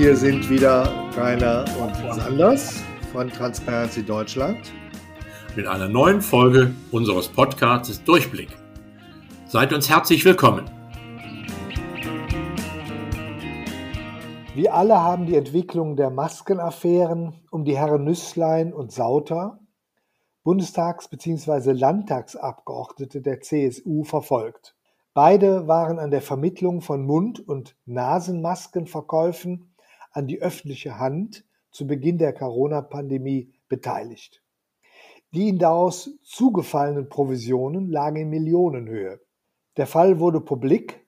Hier sind wieder Rainer und Sanders von Transparency Deutschland. Mit einer neuen Folge unseres Podcasts Durchblick. Seid uns herzlich willkommen. Wir alle haben die Entwicklung der Maskenaffären um die Herren Nüßlein und Sauter, Bundestags- bzw. Landtagsabgeordnete der CSU, verfolgt. Beide waren an der Vermittlung von Mund- und Nasenmaskenverkäufen an die öffentliche Hand zu Beginn der Corona-Pandemie beteiligt. Die ihnen daraus zugefallenen Provisionen lagen in Millionenhöhe. Der Fall wurde publik,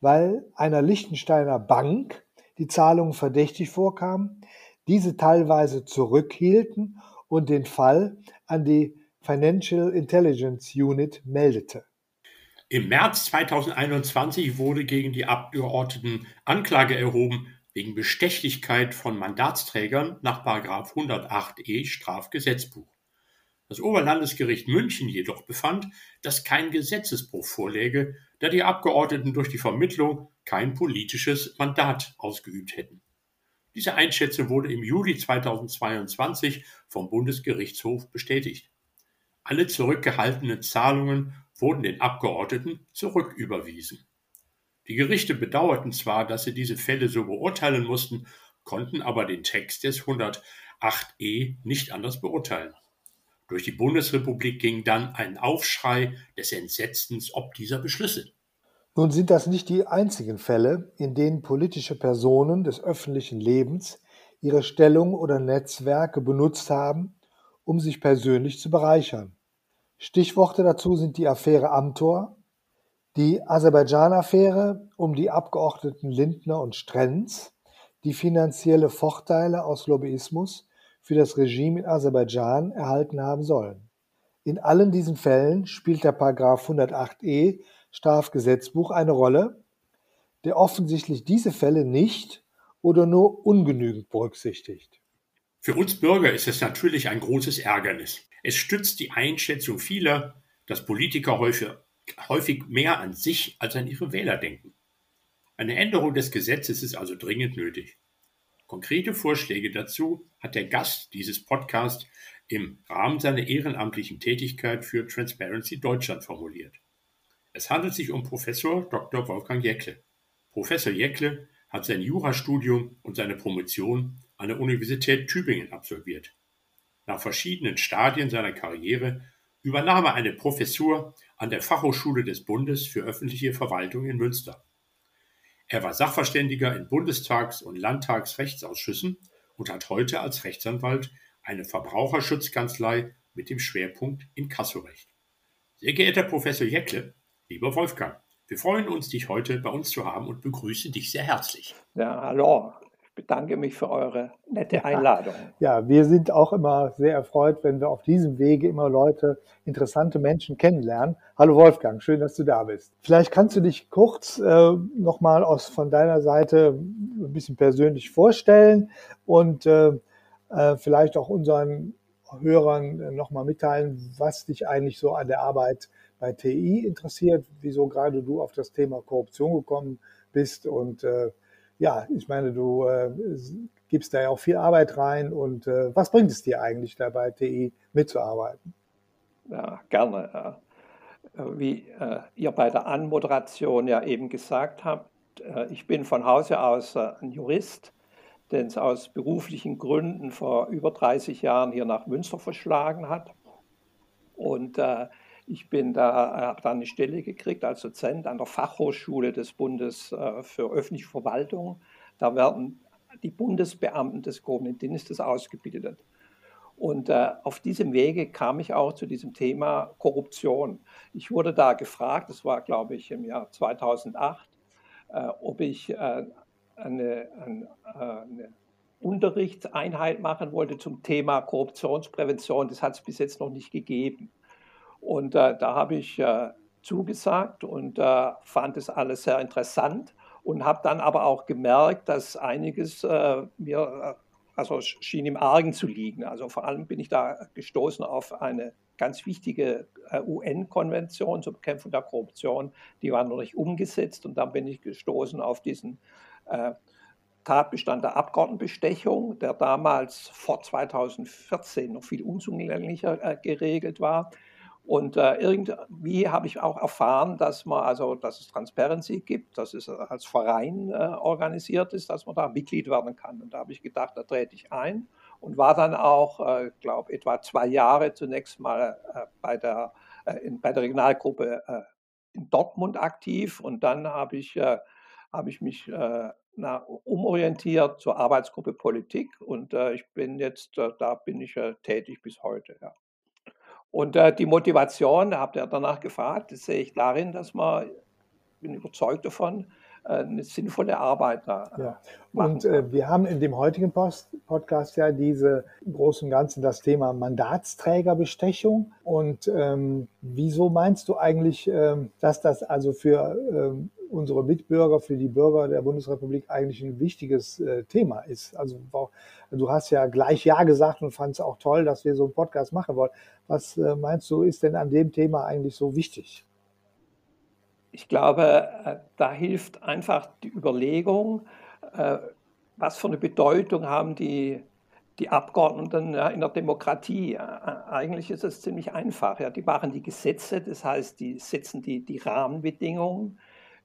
weil einer Liechtensteiner Bank die Zahlungen verdächtig vorkamen, diese teilweise zurückhielten und den Fall an die Financial Intelligence Unit meldete. Im März 2021 wurde gegen die Abgeordneten Anklage erhoben wegen Bestechlichkeit von Mandatsträgern nach 108e Strafgesetzbuch. Das Oberlandesgericht München jedoch befand, dass kein Gesetzesbruch vorläge, da die Abgeordneten durch die Vermittlung kein politisches Mandat ausgeübt hätten. Diese Einschätzung wurde im Juli 2022 vom Bundesgerichtshof bestätigt. Alle zurückgehaltenen Zahlungen wurden den Abgeordneten zurücküberwiesen. Die Gerichte bedauerten zwar, dass sie diese Fälle so beurteilen mussten, konnten aber den Text des 108e nicht anders beurteilen. Durch die Bundesrepublik ging dann ein Aufschrei des Entsetzens ob dieser Beschlüsse. Nun sind das nicht die einzigen Fälle, in denen politische Personen des öffentlichen Lebens ihre Stellung oder Netzwerke benutzt haben, um sich persönlich zu bereichern. Stichworte dazu sind die Affäre Amtor, die Aserbaidschan-Affäre um die Abgeordneten Lindner und Strenz, die finanzielle Vorteile aus Lobbyismus für das Regime in Aserbaidschan erhalten haben sollen. In allen diesen Fällen spielt der Paragraph 108e Strafgesetzbuch eine Rolle, der offensichtlich diese Fälle nicht oder nur ungenügend berücksichtigt. Für uns Bürger ist es natürlich ein großes Ärgernis. Es stützt die Einschätzung vieler, dass Politiker häufig, häufig mehr an sich als an ihre Wähler denken. Eine Änderung des Gesetzes ist also dringend nötig. Konkrete Vorschläge dazu hat der Gast dieses Podcasts im Rahmen seiner ehrenamtlichen Tätigkeit für Transparency Deutschland formuliert. Es handelt sich um Professor Dr. Wolfgang Jäckle. Professor Jäckle hat sein Jurastudium und seine Promotion an der Universität Tübingen absolviert. Nach verschiedenen Stadien seiner Karriere übernahm er eine Professur an der Fachhochschule des Bundes für öffentliche Verwaltung in Münster. Er war Sachverständiger in Bundestags- und Landtagsrechtsausschüssen und hat heute als Rechtsanwalt eine Verbraucherschutzkanzlei mit dem Schwerpunkt Inkassorecht. Sehr geehrter Professor Jäckle, lieber Wolfgang, wir freuen uns, dich heute bei uns zu haben und begrüßen dich sehr herzlich. Ja, hallo bedanke mich für eure nette Einladung. Ja, wir sind auch immer sehr erfreut, wenn wir auf diesem Wege immer Leute, interessante Menschen kennenlernen. Hallo Wolfgang, schön, dass du da bist. Vielleicht kannst du dich kurz äh, nochmal aus von deiner Seite ein bisschen persönlich vorstellen und äh, äh, vielleicht auch unseren Hörern nochmal mitteilen, was dich eigentlich so an der Arbeit bei TI interessiert, wieso gerade du auf das Thema Korruption gekommen bist und äh, ja, ich meine, du äh, gibst da ja auch viel Arbeit rein und äh, was bringt es dir eigentlich dabei, TI mitzuarbeiten? Ja, gerne. Wie äh, ihr bei der Anmoderation ja eben gesagt habt, äh, ich bin von Hause aus äh, ein Jurist, den es aus beruflichen Gründen vor über 30 Jahren hier nach Münster verschlagen hat. Und äh, ich bin da, habe da eine Stelle gekriegt als Dozent an der Fachhochschule des Bundes äh, für öffentliche Verwaltung. Da werden die Bundesbeamten des gehobenen Dienstes ausgebildet. Und äh, auf diesem Wege kam ich auch zu diesem Thema Korruption. Ich wurde da gefragt, das war, glaube ich, im Jahr 2008, äh, ob ich äh, eine, eine, äh, eine Unterrichtseinheit machen wollte zum Thema Korruptionsprävention. Das hat es bis jetzt noch nicht gegeben. Und äh, da habe ich äh, zugesagt und äh, fand es alles sehr interessant und habe dann aber auch gemerkt, dass einiges äh, mir, äh, also schien im Argen zu liegen. Also vor allem bin ich da gestoßen auf eine ganz wichtige äh, UN-Konvention zur Bekämpfung der Korruption. Die war noch nicht umgesetzt und dann bin ich gestoßen auf diesen Tatbestand der Abgeordnetenbestechung, der damals vor 2014 noch viel unzugänglicher äh, geregelt war. Und äh, irgendwie habe ich auch erfahren, dass man also, dass es Transparency gibt, dass es als Verein äh, organisiert ist, dass man da Mitglied werden kann. Und da habe ich gedacht, da trete ich ein und war dann auch, äh, glaube etwa zwei Jahre zunächst mal äh, bei der äh, in, bei der Regionalgruppe äh, in Dortmund aktiv und dann habe ich habe ich mich na, umorientiert zur Arbeitsgruppe Politik und ich bin jetzt da bin ich tätig bis heute. Ja. Und äh, die Motivation, da habt ihr danach gefragt, das sehe ich darin, dass man, ich bin überzeugt davon, äh, eine sinnvolle Arbeit da. Äh, ja. Und äh, wir haben in dem heutigen Post Podcast ja diese großen und Ganzen das Thema Mandatsträgerbestechung. Und ähm, wieso meinst du eigentlich, ähm, dass das also für ähm, unsere Mitbürger, für die Bürger der Bundesrepublik eigentlich ein wichtiges äh, Thema ist. Also du hast ja gleich Ja gesagt und fand es auch toll, dass wir so einen Podcast machen wollen. Was äh, meinst du, ist denn an dem Thema eigentlich so wichtig? Ich glaube, äh, da hilft einfach die Überlegung, was für eine Bedeutung haben die, die Abgeordneten in der Demokratie. Eigentlich ist es ziemlich einfach. Die machen die Gesetze, das heißt, die setzen die, die Rahmenbedingungen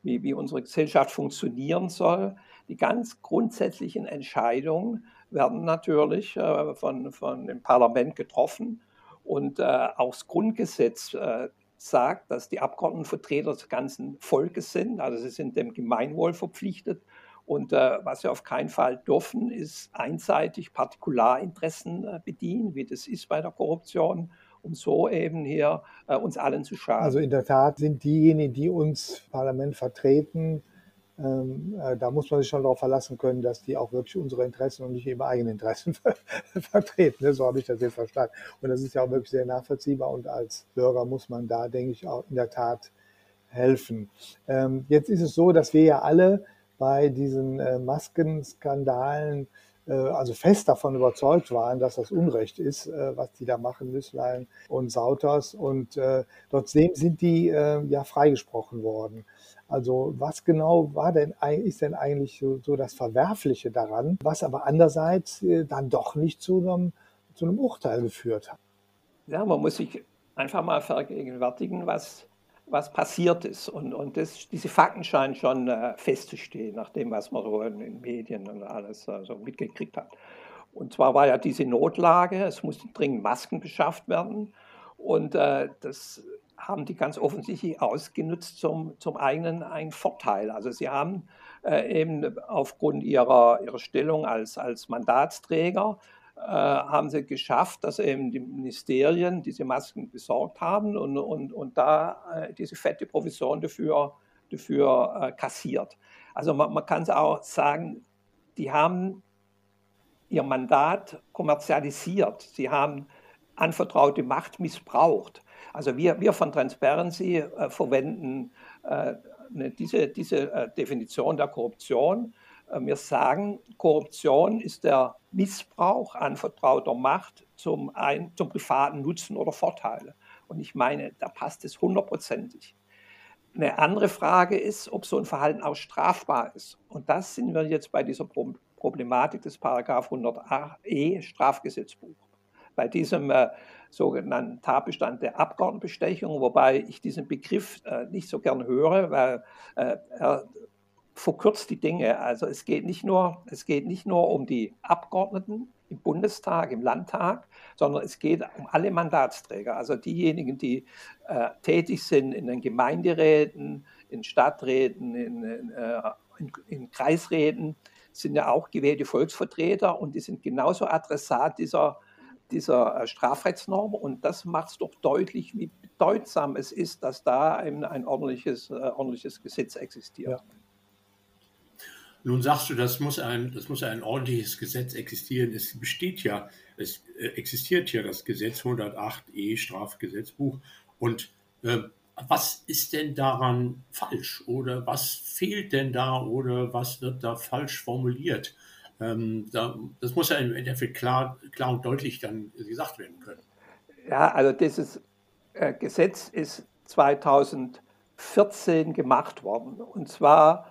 wie, wie unsere Gesellschaft funktionieren soll. Die ganz grundsätzlichen Entscheidungen werden natürlich äh, von, von dem Parlament getroffen. Und äh, auch das Grundgesetz äh, sagt, dass die Abgeordneten Vertreter des ganzen Volkes sind. Also sie sind dem Gemeinwohl verpflichtet. Und äh, was sie auf keinen Fall dürfen, ist einseitig Partikularinteressen äh, bedienen, wie das ist bei der Korruption um so eben hier äh, uns allen zu schaden. Also in der Tat sind diejenigen, die uns Parlament vertreten, ähm, äh, da muss man sich schon darauf verlassen können, dass die auch wirklich unsere Interessen und nicht ihre eigenen Interessen vertreten. Ne? So habe ich das jetzt verstanden. Und das ist ja auch wirklich sehr nachvollziehbar und als Bürger muss man da, denke ich, auch in der Tat helfen. Ähm, jetzt ist es so, dass wir ja alle bei diesen äh, Maskenskandalen also fest davon überzeugt waren, dass das Unrecht ist, äh, was die da machen, Nüsslein und Sauters. Und äh, trotzdem sind die ja freigesprochen worden. Also was genau war denn, ist denn eigentlich so, so das Verwerfliche daran, was aber andererseits dann doch nicht zu einem, zu einem Urteil geführt hat? Ja, man muss sich einfach mal vergegenwärtigen, was was passiert ist. Und, und das, diese Fakten scheinen schon äh, festzustehen, nach dem, was man so in den Medien und alles also mitgekriegt hat. Und zwar war ja diese Notlage, es mussten dringend Masken beschafft werden. Und äh, das haben die ganz offensichtlich ausgenutzt zum, zum eigenen einen Vorteil. Also sie haben äh, eben aufgrund ihrer, ihrer Stellung als, als Mandatsträger äh, haben sie geschafft, dass eben die Ministerien diese Masken besorgt haben und, und, und da äh, diese fette Provision dafür, dafür äh, kassiert. Also man, man kann es auch sagen, die haben ihr Mandat kommerzialisiert. Sie haben anvertraute Macht missbraucht. Also wir, wir von Transparency äh, verwenden äh, diese, diese äh, Definition der Korruption äh, wir sagen, Korruption ist der Missbrauch anvertrauter Macht zum, ein, zum privaten Nutzen oder Vorteile. Und ich meine, da passt es hundertprozentig. Eine andere Frage ist, ob so ein Verhalten auch strafbar ist. Und das sind wir jetzt bei dieser Problematik des Paragraph 100e Strafgesetzbuch. Bei diesem äh, sogenannten Tatbestand der Abgeordnetenbestechung, wobei ich diesen Begriff äh, nicht so gern höre, weil äh, er verkürzt die Dinge. Also es geht nicht nur, es geht nicht nur um die Abgeordneten im Bundestag, im Landtag, sondern es geht um alle Mandatsträger, also diejenigen, die äh, tätig sind in den Gemeinderäten, in Stadträten, in, in, äh, in, in Kreisräten, sind ja auch gewählte Volksvertreter und die sind genauso Adressat dieser, dieser äh, Strafrechtsnorm. Und das macht es doch deutlich, wie bedeutsam es ist, dass da ein, ein ordentliches, äh, ordentliches Gesetz existiert. Ja. Nun sagst du, das muss ein, das muss ein ordentliches Gesetz existieren. Es besteht ja, es äh, existiert ja das Gesetz 108e Strafgesetzbuch. Und äh, was ist denn daran falsch? Oder was fehlt denn da? Oder was wird da falsch formuliert? Ähm, da, das muss ja im Endeffekt klar, klar und deutlich dann gesagt werden können. Ja, also dieses äh, Gesetz ist 2014 gemacht worden. Und zwar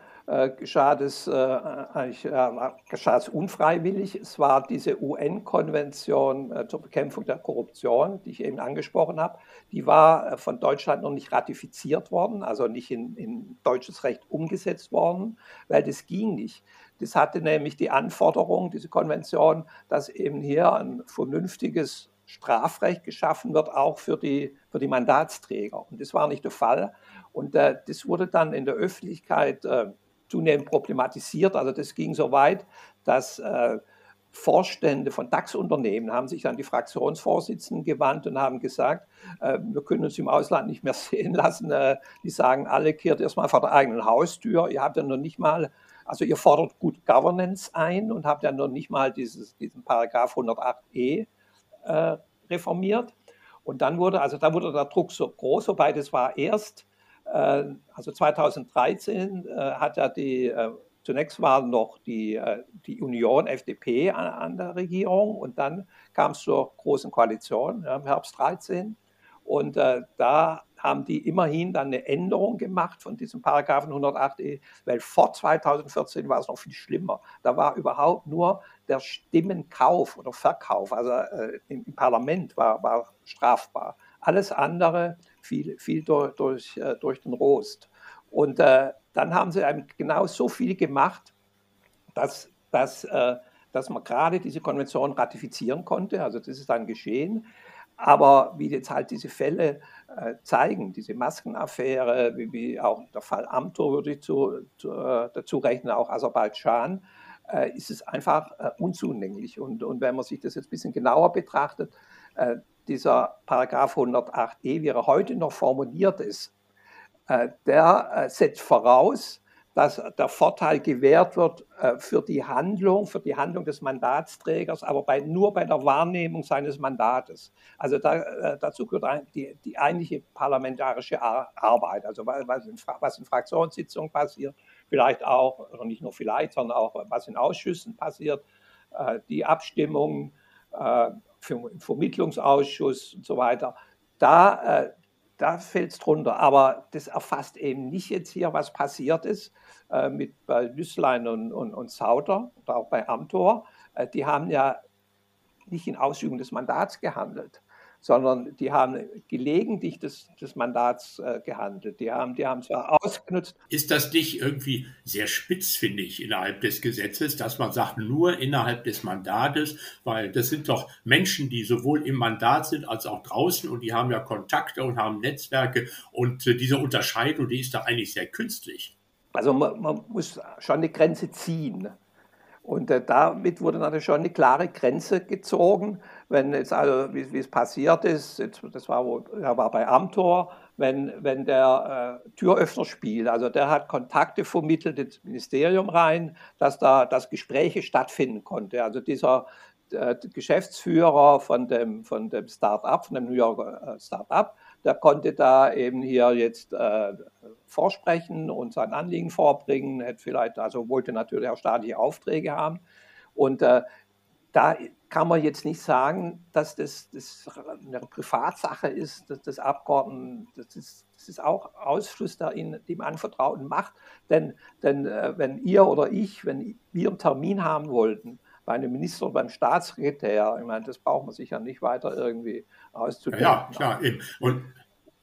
geschah das äh, äh, geschah es unfreiwillig. Es war diese UN-Konvention äh, zur Bekämpfung der Korruption, die ich eben angesprochen habe, die war äh, von Deutschland noch nicht ratifiziert worden, also nicht in, in deutsches Recht umgesetzt worden, weil das ging nicht. Das hatte nämlich die Anforderung, diese Konvention, dass eben hier ein vernünftiges Strafrecht geschaffen wird, auch für die, für die Mandatsträger. Und das war nicht der Fall. Und äh, das wurde dann in der Öffentlichkeit äh, zunehmend problematisiert. Also das ging so weit, dass äh, Vorstände von DAX-Unternehmen haben sich an die Fraktionsvorsitzenden gewandt und haben gesagt, äh, wir können uns im Ausland nicht mehr sehen lassen. Äh, die sagen alle, kehrt erstmal vor der eigenen Haustür. Ihr habt ja noch nicht mal, also ihr fordert Good Governance ein und habt ja noch nicht mal dieses, diesen Paragraph 108e äh, reformiert. Und dann wurde, also da wurde der Druck so groß, wobei das war erst also 2013 äh, hat ja die, äh, zunächst war noch die, die Union FDP an, an der Regierung und dann kam es zur Großen Koalition ja, im Herbst 2013. Und äh, da haben die immerhin dann eine Änderung gemacht von diesem Paragraphen 108e, weil vor 2014 war es noch viel schlimmer. Da war überhaupt nur der Stimmenkauf oder Verkauf, also äh, im, im, Parlament war, war strafbar. Alles andere fiel, fiel durch, durch, äh, durch den Rost. Und äh, dann haben sie genau so viel gemacht, dass, dass, äh, dass man gerade diese Konvention ratifizieren konnte. Also das ist dann geschehen. Aber wie jetzt halt diese Fälle äh, zeigen, diese Maskenaffäre, wie, wie, auch der Fall Amtor würde ich zu, zu, äh, dazu rechnen, auch Aserbaidschan, äh, ist es einfach unzunänglich. Und, und wenn man sich das jetzt ein bisschen genauer betrachtet, dieser Paragraph 108e, wie er heute noch formuliert ist, äh, der äh, setzt voraus, dass der Vorteil gewährt wird äh, für die Handlung, für die Handlung des Mandatsträgers, aber bei, nur bei der Wahrnehmung seines Mandates. Also da, dazu gehört die, die eigentliche parlamentarische Arbeit, also was in, was in Fraktionssitzungen passiert, vielleicht auch, oder nicht nur vielleicht, sondern auch was in Ausschüssen passiert, die Abstimmungen, für, im Vermittlungsausschuss und so weiter, da, äh, da fällt es drunter. Aber das erfasst eben nicht jetzt hier, was passiert ist äh, mit bei Lüßlein und, und, und Sauter oder auch bei Amtor. Äh, die haben ja nicht in Ausübung des Mandats gehandelt, sondern die haben gelegentlich des, des Mandats äh, gehandelt. Die haben, die haben zwar ausgenutzt. Ist das nicht irgendwie sehr spitz, finde ich, innerhalb des Gesetzes, dass man sagt, nur innerhalb des Mandates, weil das sind doch Menschen, die sowohl im Mandat sind als auch draußen und die haben ja Kontakte und haben Netzwerke und äh, diese Unterscheidung, die ist doch eigentlich sehr künstlich. Also man, man muss schon eine Grenze ziehen. Und äh, damit wurde natürlich schon eine klare Grenze gezogen wenn jetzt also, wie, es passiert ist, jetzt, das war, wo, er war bei Amtor, wenn, wenn der äh, Türöffner spielt, also der hat Kontakte vermittelt ins Ministerium rein, dass da dass Gespräche stattfinden konnte. Also dieser äh, Geschäftsführer von dem, von dem Start-up, von dem New Yorker äh, Start-up, der konnte da eben hier jetzt äh, vorsprechen und sein Anliegen vorbringen, hätte vielleicht, also wollte natürlich auch staatliche Aufträge haben. Und äh, da kann man jetzt nicht sagen, dass das, das eine Privatsache ist, dass das Abgeordneten, das ist, das ist auch Ausfluss der ihnen, dem anvertrauten Macht. Denn, denn äh, wenn ihr oder ich, wenn wir einen Termin haben wollten, bei einem Minister oder beim Staatssekretär, ich meine, das braucht man sich ja nicht weiter irgendwie auszudenken. Ja, ja klar, eben. Und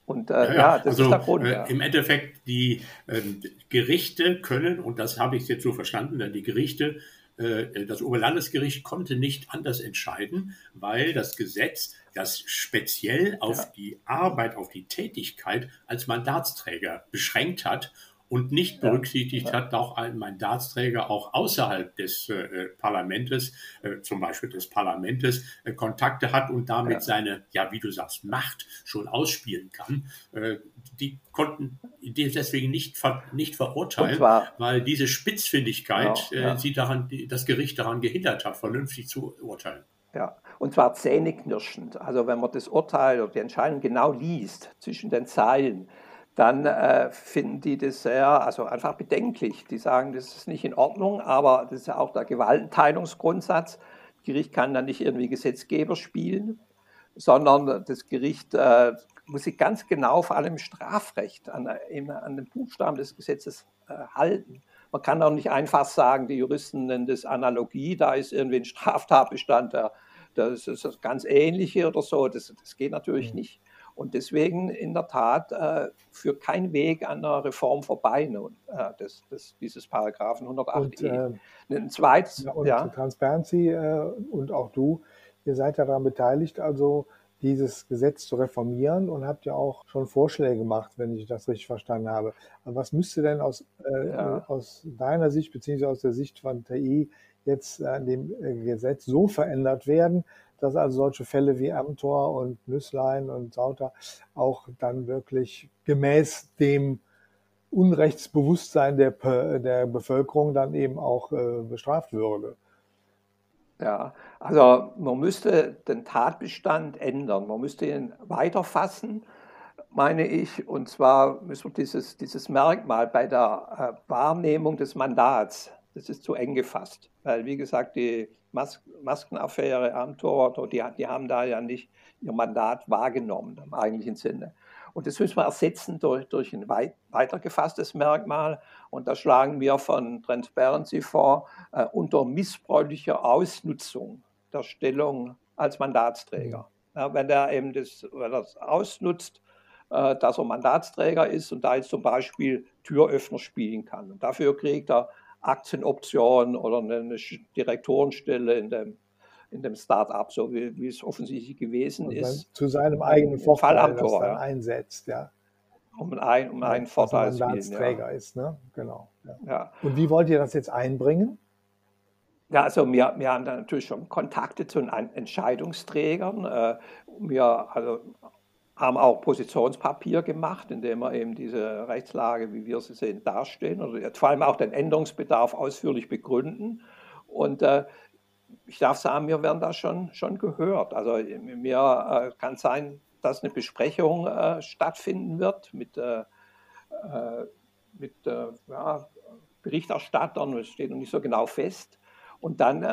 und äh, ja, ja, das also, ist der Grund. Äh, Im Endeffekt, die äh, Gerichte können, und das habe ich jetzt so verstanden, denn die Gerichte das Oberlandesgericht konnte nicht anders entscheiden, weil das Gesetz das speziell auf ja. die Arbeit, auf die Tätigkeit als Mandatsträger beschränkt hat und nicht berücksichtigt ja, ja. hat, auch ein Mandatsträger auch außerhalb des äh, Parlamentes, äh, zum Beispiel des Parlamentes, äh, Kontakte hat und damit ja. seine, ja, wie du sagst, Macht schon ausspielen kann. Äh, die konnten die deswegen nicht, ver nicht verurteilen, zwar, weil diese Spitzfindigkeit genau, äh, sie daran, das Gericht daran gehindert hat, vernünftig zu urteilen. Ja, und zwar zähneknirschend. Also wenn man das Urteil oder die Entscheidung genau liest zwischen den Zeilen, dann äh, finden die das sehr, also einfach bedenklich. Die sagen, das ist nicht in Ordnung, aber das ist ja auch der Gewaltenteilungsgrundsatz. Das Gericht kann dann nicht irgendwie Gesetzgeber spielen, sondern das Gericht äh, muss sich ganz genau vor allem im Strafrecht an, an den Buchstaben des Gesetzes äh, halten. man kann auch nicht einfach sagen, die Juristen nennen das Analogie, da ist irgendwie ein Straftatbestand, der, das ist das ganz ähnliche oder so. Das, das geht natürlich mhm. nicht. Und deswegen in der Tat äh, führt kein Weg an einer Reform vorbei nun, äh, des, des, dieses Paragraphen 108e. Und, äh, ein zweites, ja, und ja. Transparency äh, und auch du, ihr seid ja daran beteiligt, also dieses Gesetz zu reformieren und habt ja auch schon Vorschläge gemacht, wenn ich das richtig verstanden habe. Aber was müsste denn aus, äh, ja. aus deiner Sicht beziehungsweise aus der Sicht von TI jetzt an dem äh, Gesetz so verändert werden, dass also solche Fälle wie Amtor und Nüsslein und Sauter auch dann wirklich gemäß dem Unrechtsbewusstsein der, der Bevölkerung dann eben auch äh, bestraft würde? Ja, also man müsste den Tatbestand ändern, man müsste ihn weiterfassen, meine ich, und zwar müssen wir dieses, dieses Merkmal bei der äh, Wahrnehmung des Mandats, das ist zu eng gefasst, weil wie gesagt, die Mas Maskenaffäre am Tor, die, die haben da ja nicht ihr Mandat wahrgenommen im eigentlichen Sinne. Und das müssen wir ersetzen durch, durch ein weit, weiter gefasstes Merkmal. Und da schlagen wir von Transparency vor, äh, unter missbräuchlicher Ausnutzung der Stellung als Mandatsträger. Ja, wenn er eben das, wenn das ausnutzt, äh, dass er Mandatsträger ist und da jetzt zum Beispiel Türöffner spielen kann. Und dafür kriegt er Aktienoption oder eine Direktorenstelle in dem in dem Start-up, so wie, wie, es offensichtlich gewesen ist. Zu seinem eigenen Vorteil am Tor, ja. einsetzt, ja. Um, ein, um einen Vorteil zu spielen. Ja. ist, ne? Genau. Ja. ja. Und wie wollt ihr das jetzt einbringen? Ja, also wir, wir haben da natürlich schon Kontakte zu den Entscheidungsträgern. Äh, wir also haben auch Positionspapier gemacht, indem wir eben diese Rechtslage, wie wir sie sehen, darstellen oder vor allem auch den Änderungsbedarf ausführlich begründen. Und äh, ich darf sagen, wir werden da schon, schon gehört. Also mir äh, kann sein, dass eine Besprechung äh, stattfinden wird mit, äh, äh mit äh, ja, Berichterstattern, es steht noch nicht so genau fest. Und dann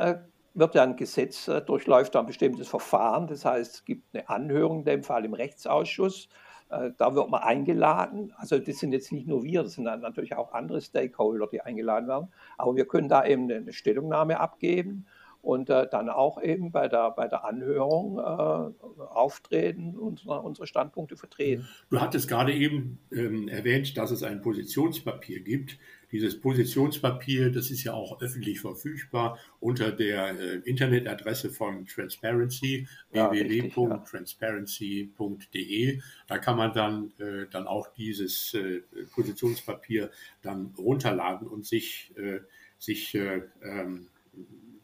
wird ja ein Gesetz, durchläuft ein bestimmtes Verfahren. Das heißt, es gibt eine Anhörung, in dem Fall im Rechtsausschuss. Da wird man eingeladen. Also das sind jetzt nicht nur wir, das sind natürlich auch andere Stakeholder, die eingeladen werden. Aber wir können da eben eine Stellungnahme abgeben und äh, dann auch eben bei der, bei der Anhörung äh, auftreten und unsere Standpunkte vertreten. Du hattest gerade eben ähm, erwähnt, dass es ein Positionspapier gibt. Dieses Positionspapier, das ist ja auch öffentlich verfügbar unter der äh, Internetadresse von Transparency, ja, www.transparency.de. Da kann man dann, äh, dann auch dieses äh, Positionspapier dann runterladen und sich, äh, sich äh, ähm,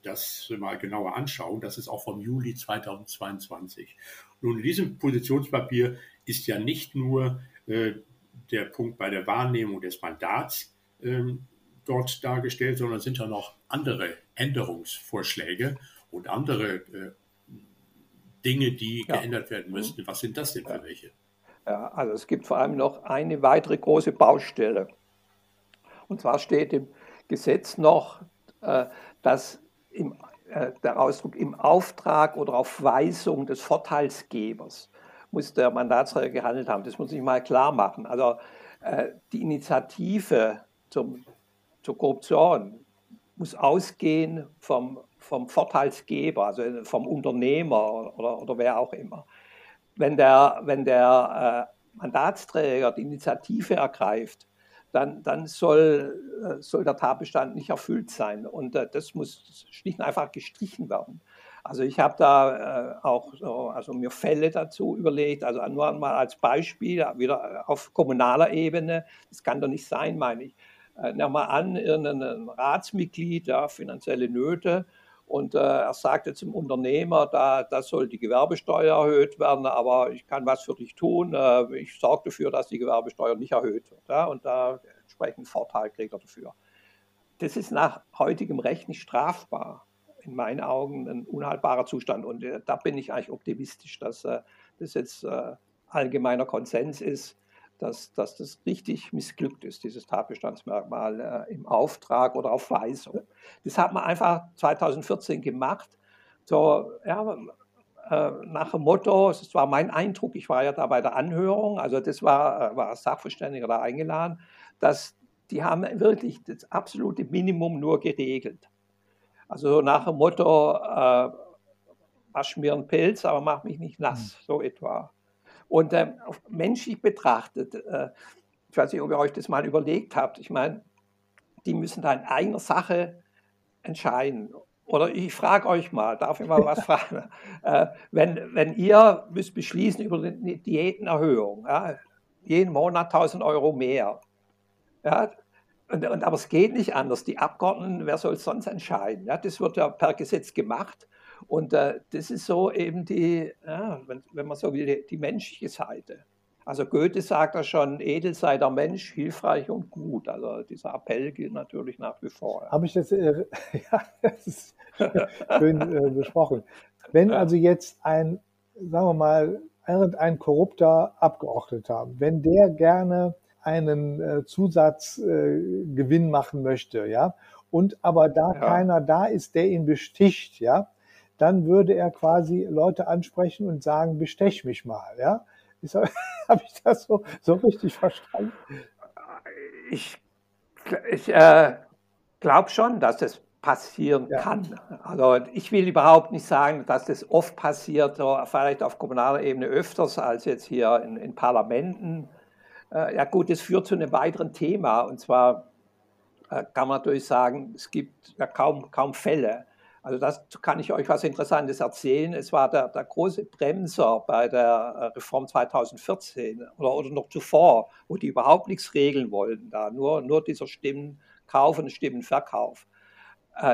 das mal genauer anschauen. Das ist auch vom Juli 2022. Nun, in diesem Positionspapier ist ja nicht nur äh, der Punkt bei der Wahrnehmung des Mandats ähm, dort dargestellt, sondern sind da noch andere Änderungsvorschläge und andere äh, Dinge, die ja. geändert werden müssten. Was sind das denn für welche? Ja, also es gibt vor allem noch eine weitere große Baustelle. Und zwar steht im Gesetz noch, äh, dass im, äh, der Ausdruck im Auftrag oder auf Weisung des Vorteilsgebers muss der Mandatsträger gehandelt haben. Das muss ich mal klar machen. Also äh, die Initiative zum, zur Korruption muss ausgehen vom, vom Vorteilsgeber, also vom Unternehmer oder, oder wer auch immer. Wenn der, wenn der äh, Mandatsträger die Initiative ergreift, dann, dann soll, äh, soll der Tatbestand nicht erfüllt sein. Und äh, das muss schlicht und einfach gestrichen werden. Also ich habe da äh, auch so, also mir Fälle dazu überlegt, also nur mal als Beispiel, wieder auf kommunaler Ebene, das kann doch nicht sein, meine ich. Äh, Nehmen wir an, irgendein Ratsmitglied, ja, finanzielle Nöte, und äh, er sagte zum Unternehmer, da, da soll die Gewerbesteuer erhöht werden, aber ich kann was für dich tun. Äh, ich sorge dafür, dass die Gewerbesteuer nicht erhöht wird. Ja, und da entsprechend Vorteil kriegt er dafür. Das ist nach heutigem Recht nicht strafbar. In meinen Augen ein unhaltbarer Zustand. Und äh, da bin ich eigentlich optimistisch, dass äh, das jetzt äh, allgemeiner Konsens ist, dass, dass das richtig missglückt ist, dieses Tatbestandsmerkmal äh, im Auftrag oder auf Weisung. Das hat man einfach 2014 gemacht, so, ja, äh, nach dem Motto, das war mein Eindruck, ich war ja da bei der Anhörung, also das war, äh, war Sachverständiger da eingeladen, dass die haben wirklich das absolute Minimum nur geregelt. Also nach dem Motto, äh, wasch mir einen Pelz, aber mach mich nicht nass, mhm. so etwa. Und äh, menschlich betrachtet, äh, ich weiß nicht, ob ihr euch das mal überlegt habt, ich meine, die müssen da in eigener Sache entscheiden. Oder ich frage euch mal, darf ich mal was fragen? Äh, wenn, wenn ihr müsst beschließen über eine Diätenerhöhung, ja, jeden Monat 1000 Euro mehr, ja, und, und, aber es geht nicht anders. Die Abgeordneten, wer soll es sonst entscheiden? Ja, das wird ja per Gesetz gemacht. Und äh, das ist so eben die, ja, wenn, wenn, man so will, die, die, menschliche Seite. Also Goethe sagt ja schon, edel sei der Mensch, hilfreich und gut. Also dieser Appell gilt natürlich nach wie vor. Ja. Habe ich das, äh, ja, das ist schön äh, besprochen. Wenn also jetzt ein, sagen wir mal, irgendein korrupter Abgeordneter, wenn der gerne einen äh, Zusatzgewinn äh, machen möchte, ja, und aber da ja. keiner da ist, der ihn besticht, ja, dann würde er quasi Leute ansprechen und sagen, bestech mich mal, ja. Habe ich das so, so richtig verstanden? Ich, ich äh, glaube schon, dass das passieren ja. kann. Also ich will überhaupt nicht sagen, dass das oft passiert, vielleicht auf kommunaler Ebene öfters als jetzt hier in, in Parlamenten. Äh, ja gut, das führt zu einem weiteren Thema und zwar äh, kann man natürlich sagen, es gibt ja kaum, kaum Fälle. Also das kann ich euch was Interessantes erzählen. Es war der, der große Bremser bei der äh, Reform 2014 oder, oder noch zuvor, wo die überhaupt nichts regeln wollten, da nur, nur dieser Stimmenkauf und Stimmenverkauf.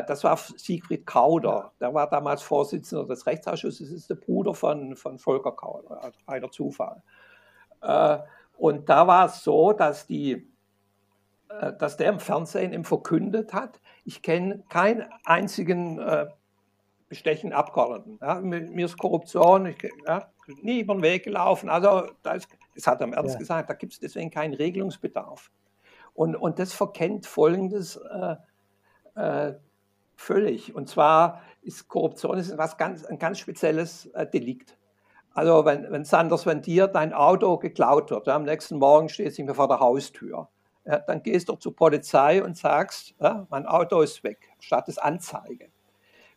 Das war Siegfried Kauder, der war damals Vorsitzender des Rechtsausschusses, ist der Bruder von, von Volker Kauder, reiner Zufall. Und da war es so, dass, die, äh, dass der im Fernsehen ihm verkündet hat, ich kenne keinen einzigen äh, bestechenden Abgeordneten. Ja, mir ist Korruption, ich ja, nie über den Weg gelaufen. Also das, das hat er im Ernst gesagt, da gibt es deswegen keinen Regelungsbedarf. Und, und das verkennt Folgendes äh, äh, völlig. Und zwar ist Korruption ist was ganz, ein ganz spezielles äh, Delikt. Also wenn, wenn Sanders, wenn dir dein Auto geklaut wird, ja, am nächsten Morgen steht es nicht mehr vor der Haustür, ja, dann gehst du zur Polizei und sagst, ja, mein Auto ist weg, statt es Anzeige.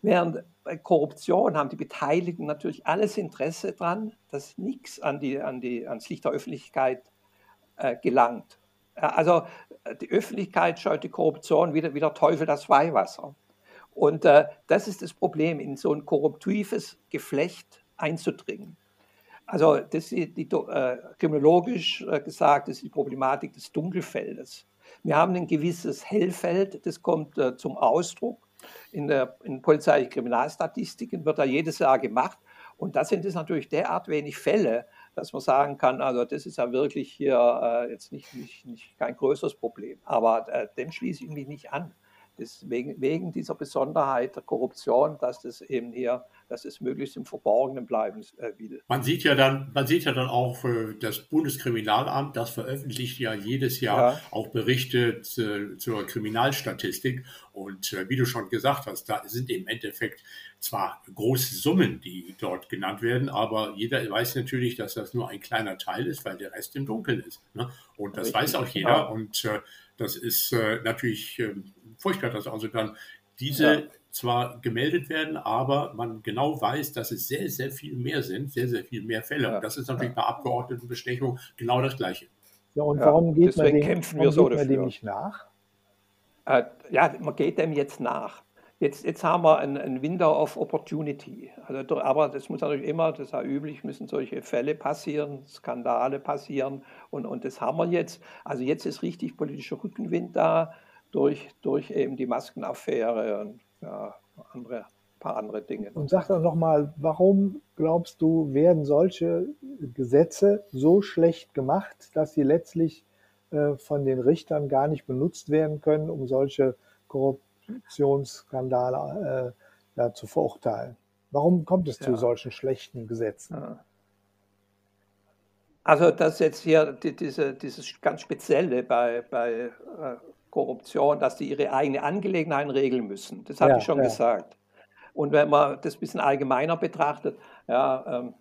Während bei Korruption haben die Beteiligten natürlich alles Interesse daran, dass nichts an die, an die, ans Licht der Öffentlichkeit äh, gelangt. also die Öffentlichkeit scheut die Korruption wieder wie der Teufel das Weihwasser. Und äh, das ist das Problem, in so ein korruptives Geflecht einzudringen. Also das ist die, äh, kriminologisch äh, gesagt, ist die Problematik des Dunkelfeldes. Wir haben ein gewisses Hellfeld, das kommt äh, zum Ausdruck. In der in polizeilichen Kriminalstatistiken wird da jedes Jahr gemacht. Und da sind es natürlich derart wenig Fälle, dass man sagen kann, also das ist ja wirklich hier äh, jetzt nicht, nicht, nicht kein größeres Problem. Aber äh, dem schließe ich mich nicht an. Deswegen, wegen dieser Besonderheit der Korruption, dass das eben hier dass es möglichst im Verborgenen bleiben äh, will. Man sieht ja dann, man sieht ja dann auch äh, das Bundeskriminalamt, das veröffentlicht ja jedes Jahr ja. auch Berichte zu, zur Kriminalstatistik. Und äh, wie du schon gesagt hast, da sind im Endeffekt zwar große Summen, die dort genannt werden, aber jeder weiß natürlich, dass das nur ein kleiner Teil ist, weil der Rest im Dunkeln ist. Ne? Und das Richtig. weiß auch jeder. Ja. Und äh, das ist äh, natürlich äh, furchtbar, dass also dann diese zwar gemeldet werden, aber man genau weiß, dass es sehr, sehr viel mehr sind, sehr, sehr viel mehr Fälle. Ja. Und das ist natürlich bei Abgeordnetenbestechung genau das Gleiche. Ja, und warum geht man dem, kämpfen wir so dem nicht nach? Äh, ja, man geht dem jetzt nach. Jetzt, jetzt haben wir ein, ein Window of Opportunity. Also, aber das muss natürlich immer, das ist ja üblich, müssen solche Fälle passieren, Skandale passieren. Und, und das haben wir jetzt. Also jetzt ist richtig politischer Rückenwind da durch, durch eben die Maskenaffäre und ja, andere, paar andere Dinge. Und sag doch nochmal, warum glaubst du, werden solche Gesetze so schlecht gemacht, dass sie letztlich äh, von den Richtern gar nicht benutzt werden können, um solche Korruptionsskandale äh, ja, zu verurteilen? Warum kommt es ja. zu solchen schlechten Gesetzen? Ja. Also das jetzt hier, die, diese, dieses ganz Spezielle bei, bei äh, Korruption, dass die ihre eigenen Angelegenheiten regeln müssen. Das habe ja, ich schon ja. gesagt. Und wenn man das ein bisschen allgemeiner betrachtet, ja, ähm,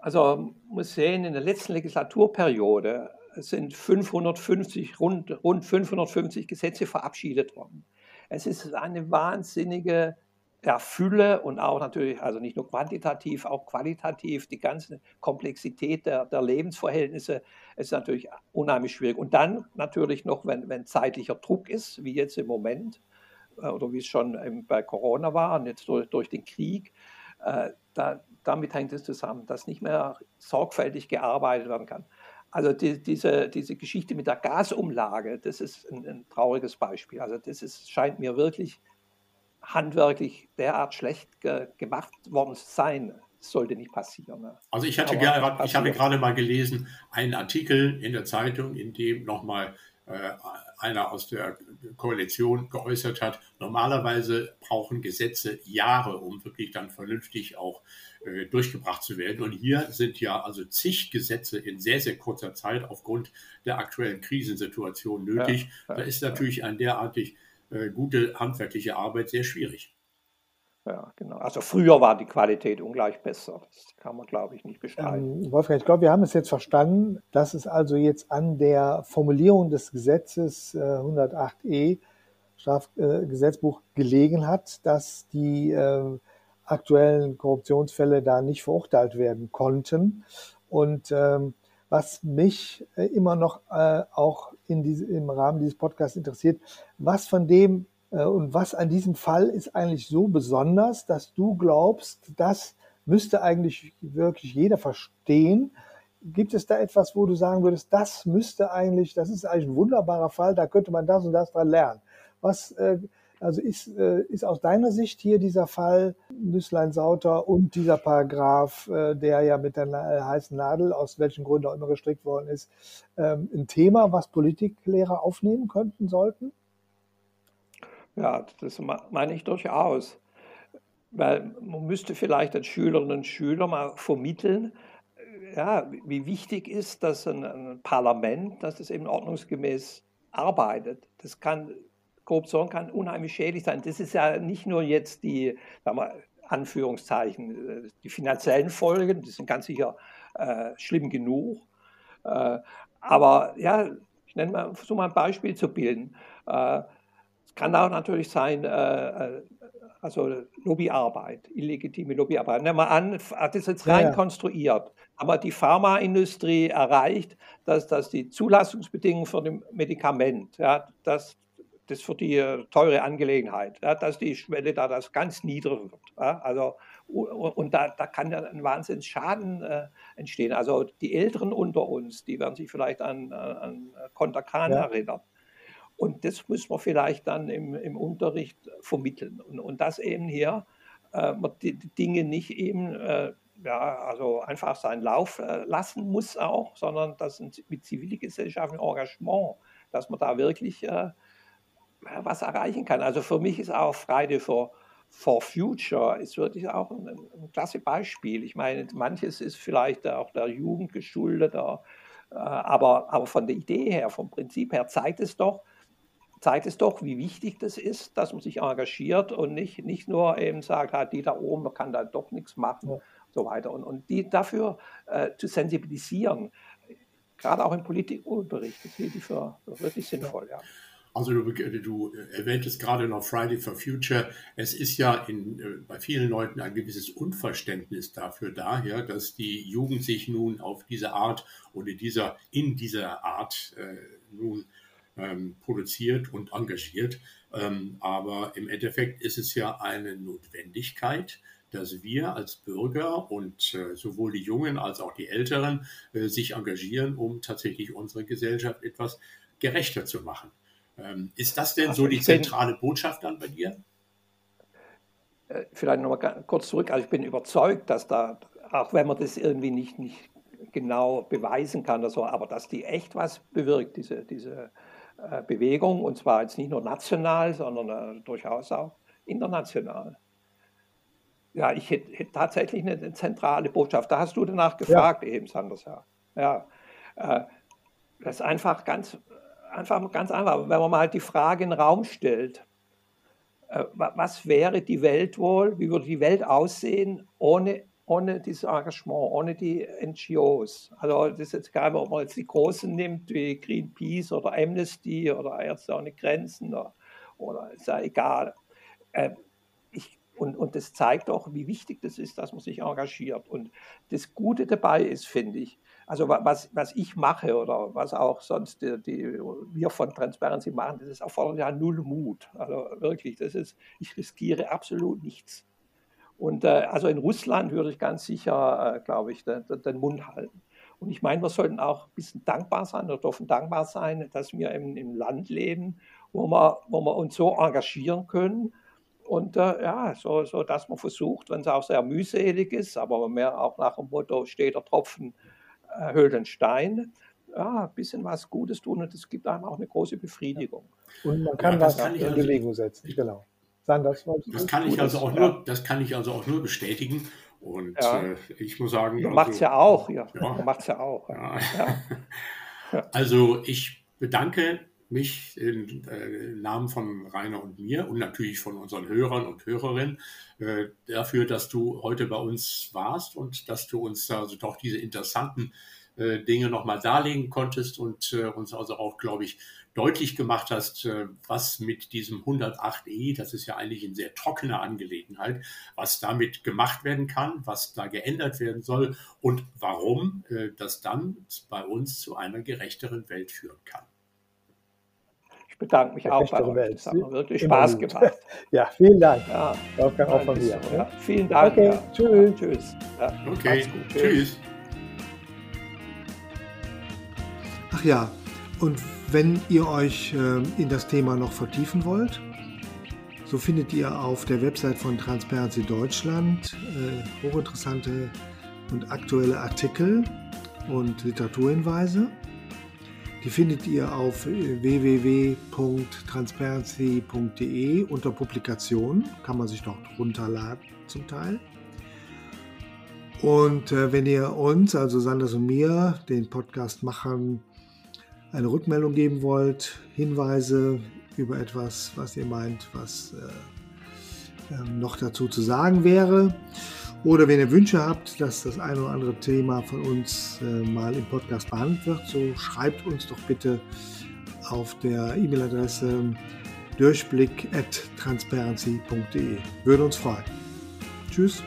also muss sehen, in der letzten Legislaturperiode sind 550, rund, rund 550 Gesetze verabschiedet worden. Es ist eine wahnsinnige ja, Fülle und auch natürlich, also nicht nur quantitativ, auch qualitativ, die ganze Komplexität der, der Lebensverhältnisse ist natürlich unheimlich schwierig. Und dann natürlich noch, wenn, wenn zeitlicher Druck ist, wie jetzt im Moment, äh, oder wie es schon bei Corona war und jetzt durch, durch den Krieg, äh, da, damit hängt es zusammen, dass nicht mehr sorgfältig gearbeitet werden kann. Also die, diese, diese Geschichte mit der Gasumlage, das ist ein, ein trauriges Beispiel. Also das ist, scheint mir wirklich handwerklich derart schlecht ge gemacht worden sein. Das sollte nicht passieren. Ne? Also ich hatte gerade, ich habe gerade mal gelesen, einen Artikel in der Zeitung, in dem nochmal äh, einer aus der Koalition geäußert hat, normalerweise brauchen Gesetze Jahre, um wirklich dann vernünftig auch äh, durchgebracht zu werden. Und hier sind ja also zig Gesetze in sehr, sehr kurzer Zeit aufgrund der aktuellen Krisensituation nötig. Ja, ja, da ist natürlich ein derartig äh, gute handwerkliche Arbeit sehr schwierig. Ja, genau. Also früher war die Qualität ungleich besser. Das kann man, glaube ich, nicht bestreiten. Ähm, Wolfgang, ich glaube, wir haben es jetzt verstanden, dass es also jetzt an der Formulierung des Gesetzes äh, 108e Strafgesetzbuch äh, gelegen hat, dass die äh, aktuellen Korruptionsfälle da nicht verurteilt werden konnten. Und ähm, was mich äh, immer noch äh, auch in diese, im Rahmen dieses Podcasts interessiert, was von dem äh, und was an diesem Fall ist eigentlich so besonders, dass du glaubst, das müsste eigentlich wirklich jeder verstehen. Gibt es da etwas, wo du sagen würdest, das müsste eigentlich, das ist eigentlich ein wunderbarer Fall, da könnte man das und das dran lernen? Was äh, also ist, äh, ist aus deiner Sicht hier dieser Fall Nüsslein-Sauter und dieser Paragraph, äh, der ja mit der äh, heißen Nadel, aus welchen Gründen auch immer gestrickt worden ist, ähm, ein Thema, was Politiklehrer aufnehmen könnten, sollten? Ja, das meine ich durchaus. Weil man müsste vielleicht als Schülerinnen und Schüler mal vermitteln, ja, wie wichtig ist, dass ein, ein Parlament, dass es eben ordnungsgemäß arbeitet. Das kann Korruption kann unheimlich schädlich sein. Das ist ja nicht nur jetzt die, sagen wir, Anführungszeichen, äh, die finanziellen Folgen, die sind ganz sicher äh, schlimm genug. Äh, aber ja, ich nenne mal, versuche mal ein Beispiel zu bilden. Äh, es kann auch natürlich sein, äh, äh, also Lobbyarbeit, illegitime Lobbyarbeit. Nehmen wir an, hat das jetzt rein ja, ja. konstruiert. Aber die Pharmaindustrie erreicht, dass, dass die Zulassungsbedingungen für ein Medikament, ja, dass das ist für die äh, teure Angelegenheit, ja, dass die Schwelle da das ganz niedrig wird. Ja, also, und da, da kann ja ein Wahnsinnsschaden äh, entstehen. Also die Älteren unter uns, die werden sich vielleicht an, an Konter Khan ja. erinnern. Und das muss man vielleicht dann im, im Unterricht vermitteln. Und, und das eben hier, äh, man die, die, Dinge nicht eben äh, ja, also einfach seinen Lauf äh, lassen muss auch, sondern dass mit zivilgesellschaftlichem Engagement, dass man da wirklich äh, was erreichen kann. Also für mich ist auch Friday for, for Future ist wirklich auch ein, ein klasse Beispiel. Ich meine, manches ist vielleicht auch der Jugend geschuldet, äh, aber, aber von der Idee her, vom Prinzip her zeigt es doch, zeigt es doch, wie wichtig das ist, dass man sich engagiert und nicht, nicht nur eben sagt, ah, die da oben kann da doch nichts machen ja. und so weiter. Und, und die dafür äh, zu sensibilisieren, gerade auch im Politikunterricht, das hielt ich für, für wirklich sinnvoll. Ja. Also du, du, erwähntest gerade noch Friday for Future. Es ist ja in, äh, bei vielen Leuten ein gewisses Unverständnis dafür da, ja, dass die Jugend sich nun auf diese Art oder dieser, in dieser Art äh, nun ähm, produziert und engagiert. Ähm, aber im Endeffekt ist es ja eine Notwendigkeit, dass wir als Bürger und äh, sowohl die Jungen als auch die Älteren äh, sich engagieren, um tatsächlich unsere Gesellschaft etwas gerechter zu machen. Ähm, ist das denn also so die zentrale bin, Botschaft dann bei dir? Äh, vielleicht nochmal kurz zurück. Also ich bin überzeugt, dass da, auch wenn man das irgendwie nicht, nicht genau beweisen kann, oder so, aber dass die echt was bewirkt, diese, diese äh, Bewegung, und zwar jetzt nicht nur national, sondern äh, durchaus auch international. Ja, ich hätte, hätte tatsächlich eine, eine, zentrale Botschaft. Da hast du danach gefragt, ja. eben, Sanders. Ja, ja äh, das ist einfach ganz einfach ganz einfach, wenn man mal die Frage in den Raum stellt, äh, was wäre die Welt wohl, wie würde die Welt aussehen ohne ohne dieses Engagement, ohne die NGOs. Also das ist jetzt egal, ob man jetzt die Großen nimmt, wie Greenpeace oder Amnesty oder Ärzte ohne Grenzen oder, oder ist ja egal. Äh, ich, und, und das zeigt auch, wie wichtig das ist, dass man sich engagiert. Und das Gute dabei ist, finde ich, also was, was ich mache oder was auch sonst die, die, wir von Transparency machen, das ist erfordert ja null Mut. Also wirklich, das ist, ich riskiere absolut nichts. Und äh, also in Russland würde ich ganz sicher, äh, glaube ich, den, den, Mund halten. Und ich meine, wir sollten auch ein bisschen dankbar sein oder dürfen dankbar sein, dass wir im, im Land leben, wo wir, wo wir uns so engagieren können. Und äh, ja, so, so, dass man versucht, wenn es auch sehr mühselig ist, aber mehr auch nach dem Motto, steht der Tropfen, höhlt Stein, ja, ein bisschen was Gutes tun und es gibt einem auch eine große Befriedigung. Und man kann ja, was kann in also, Bewegung setzen, genau. Das, das kann ich also auch nur, das kann ich also auch nur bestätigen. Und ja. äh, ich muss sagen. Du also, macht es ja auch, ja. ja. Du macht ja auch. Ja. Also ich bedanke mich im äh, Namen von Rainer und mir und natürlich von unseren Hörern und Hörerinnen äh, dafür, dass du heute bei uns warst und dass du uns also doch diese interessanten äh, Dinge nochmal darlegen konntest und uns also auch, glaube ich, deutlich gemacht hast, was mit diesem 108e, das ist ja eigentlich eine sehr trockene Angelegenheit, was damit gemacht werden kann, was da geändert werden soll und warum das dann bei uns zu einer gerechteren Welt führen kann bedanke mich auch bei euch. Welt. Das hat mir wirklich Spaß gut. gemacht. ja, vielen Dank. Ja, Wolfgang, auch von mir. So, ja. Vielen Dank. Okay, ja. tschüss. tschüss. Ja, okay, tschüss. Ach ja, und wenn ihr euch äh, in das Thema noch vertiefen wollt, so findet ihr auf der Website von Transparency Deutschland äh, hochinteressante und aktuelle Artikel und Literaturhinweise. Die findet ihr auf www.transparency.de unter Publikationen. Kann man sich dort runterladen zum Teil. Und äh, wenn ihr uns, also Sanders und mir, den Podcast-Machern, eine Rückmeldung geben wollt, Hinweise über etwas, was ihr meint, was äh, äh, noch dazu zu sagen wäre, oder wenn ihr Wünsche habt, dass das eine oder andere Thema von uns äh, mal im Podcast behandelt wird, so schreibt uns doch bitte auf der E-Mail-Adresse durchblick.transparency.de. Würde uns freuen. Tschüss.